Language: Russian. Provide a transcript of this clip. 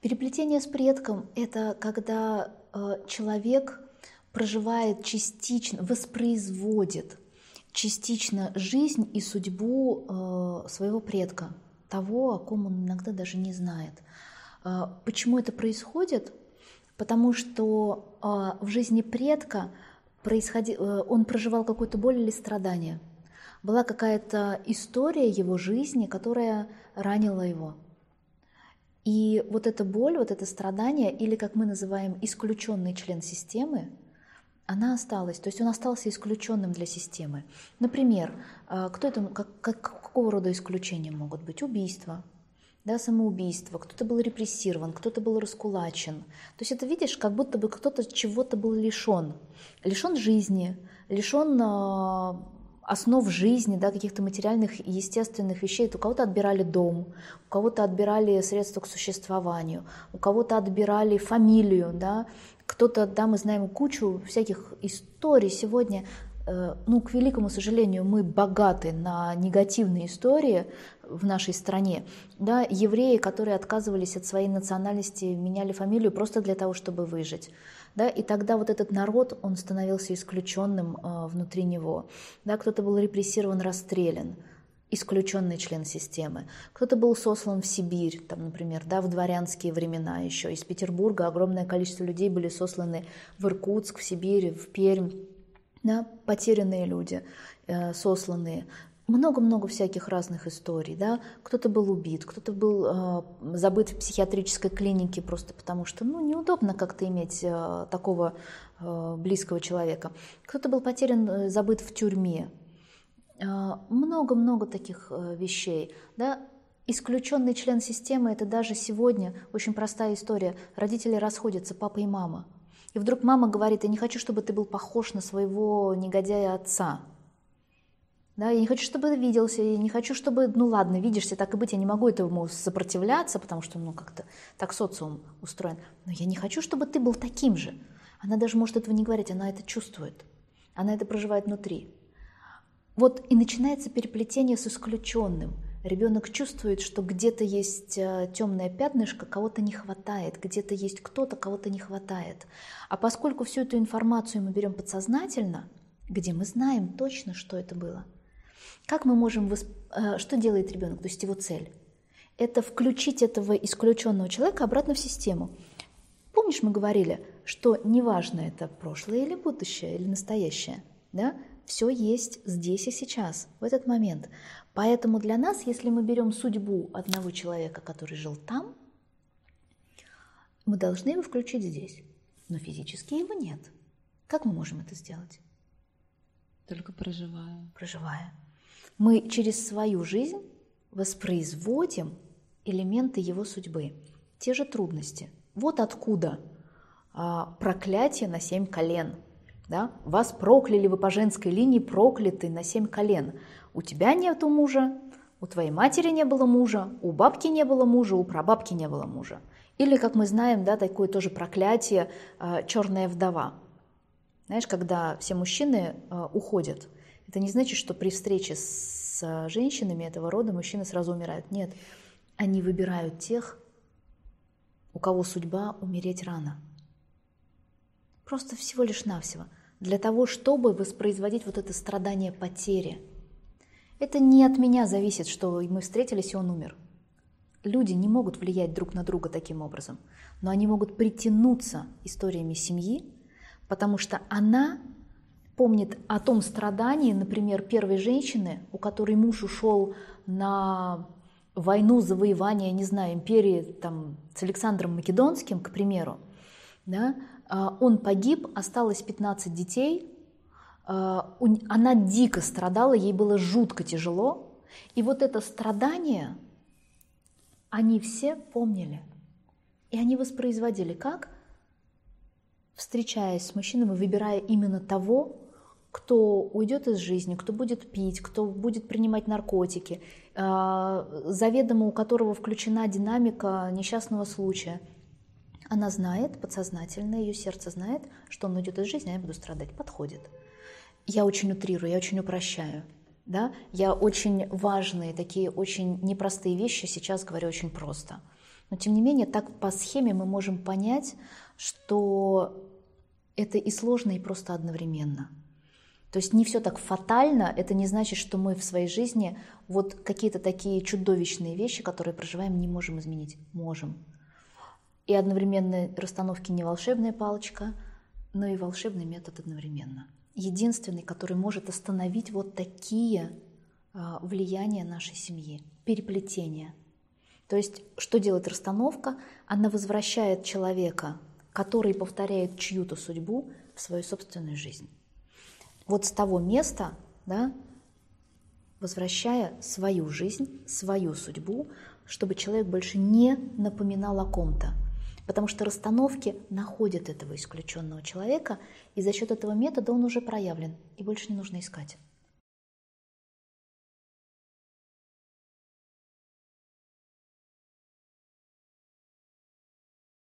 Переплетение с предком – это когда э, человек проживает частично, воспроизводит частично жизнь и судьбу э, своего предка, того, о ком он иногда даже не знает. Э, почему это происходит? Потому что э, в жизни предка происходи, э, он проживал какую-то боль или страдание. Была какая-то история его жизни, которая ранила его. И вот эта боль, вот это страдание, или как мы называем исключенный член системы, она осталась, то есть он остался исключенным для системы. Например, а, кто это, как, как, какого рода исключения могут быть? Убийство, да, самоубийство, кто-то был репрессирован, кто-то был раскулачен. То есть это видишь, как будто бы кто-то чего-то был лишен. Лишен жизни, лишен а, основ жизни, да, каких-то материальных и естественных вещей. У кого-то отбирали дом, у кого-то отбирали средства к существованию, у кого-то отбирали фамилию, да, кто-то, да, мы знаем кучу всяких историй сегодня, ну, к великому сожалению, мы богаты на негативные истории в нашей стране. Да, евреи, которые отказывались от своей национальности, меняли фамилию просто для того, чтобы выжить. Да, и тогда вот этот народ, он становился исключенным э, внутри него. Да, кто-то был репрессирован, расстрелян, исключенный член системы. Кто-то был сослан в Сибирь, там, например, да, в дворянские времена еще. Из Петербурга огромное количество людей были сосланы в Иркутск, в Сибирь, в Пермь. Да, потерянные люди, э, сосланные. Много-много всяких разных историй, да, кто-то был убит, кто-то был э, забыт в психиатрической клинике просто потому, что, ну, неудобно как-то иметь э, такого э, близкого человека, кто-то был потерян, э, забыт в тюрьме, э, много-много э, таких э, вещей, да, исключенный член системы, это даже сегодня очень простая история, родители расходятся, папа и мама, и вдруг мама говорит, я не хочу, чтобы ты был похож на своего негодяя отца, да, я не хочу, чтобы ты виделся, я не хочу, чтобы, ну ладно, видишься, так и быть, я не могу этому сопротивляться, потому что, ну, как-то так социум устроен. Но я не хочу, чтобы ты был таким же. Она даже может этого не говорить, она это чувствует. Она это проживает внутри. Вот и начинается переплетение с исключенным. Ребенок чувствует, что где-то есть э, темное пятнышко, кого-то не хватает, где-то есть кто-то, кого-то не хватает. А поскольку всю эту информацию мы берем подсознательно, где мы знаем точно, что это было – как мы можем... Восп... Э, что делает ребенок? То есть его цель? Это включить этого исключенного человека обратно в систему. Помнишь, мы говорили, что неважно, это прошлое или будущее, или настоящее, да? Все есть здесь и сейчас, в этот момент. Поэтому для нас, если мы берем судьбу одного человека, который жил там, мы должны его включить здесь. Но физически его нет. Как мы можем это сделать? Только проживая. Проживая. Мы через свою жизнь воспроизводим элементы его судьбы, те же трудности. Вот откуда а, проклятие на семь колен. Да? Вас прокляли вы по женской линии, прокляты на семь колен. У тебя нету мужа, у твоей матери не было мужа, у бабки не было мужа, у прабабки не было мужа. Или, как мы знаем, да, такое тоже проклятие а, черная вдова. Знаешь, когда все мужчины а, уходят – это не значит, что при встрече с женщинами этого рода мужчины сразу умирают. Нет, они выбирают тех, у кого судьба умереть рано. Просто всего лишь навсего. Для того, чтобы воспроизводить вот это страдание потери. Это не от меня зависит, что мы встретились, и он умер. Люди не могут влиять друг на друга таким образом, но они могут притянуться историями семьи, потому что она помнит о том страдании, например, первой женщины, у которой муж ушел на войну завоевания, не знаю, империи там, с Александром Македонским, к примеру, да, он погиб, осталось 15 детей, а, она дико страдала, ей было жутко тяжело, и вот это страдание они все помнили, и они воспроизводили как? Встречаясь с мужчиной, выбирая именно того, кто уйдет из жизни, кто будет пить, кто будет принимать наркотики, а, заведомо у которого включена динамика несчастного случая. Она знает, подсознательно, ее сердце знает, что он уйдет из жизни, а я буду страдать. Подходит. Я очень утрирую, я очень упрощаю. Да? Я очень важные, такие очень непростые вещи сейчас говорю очень просто. Но тем не менее, так по схеме мы можем понять, что это и сложно, и просто одновременно. То есть не все так фатально, это не значит, что мы в своей жизни вот какие-то такие чудовищные вещи, которые проживаем, не можем изменить. Можем. И одновременно расстановки не волшебная палочка, но и волшебный метод одновременно. Единственный, который может остановить вот такие а, влияния нашей семьи, переплетения. То есть, что делает расстановка? Она возвращает человека, который повторяет чью-то судьбу, в свою собственную жизнь. Вот с того места, да, возвращая свою жизнь, свою судьбу, чтобы человек больше не напоминал о ком-то. Потому что расстановки находят этого исключенного человека, и за счет этого метода он уже проявлен, и больше не нужно искать.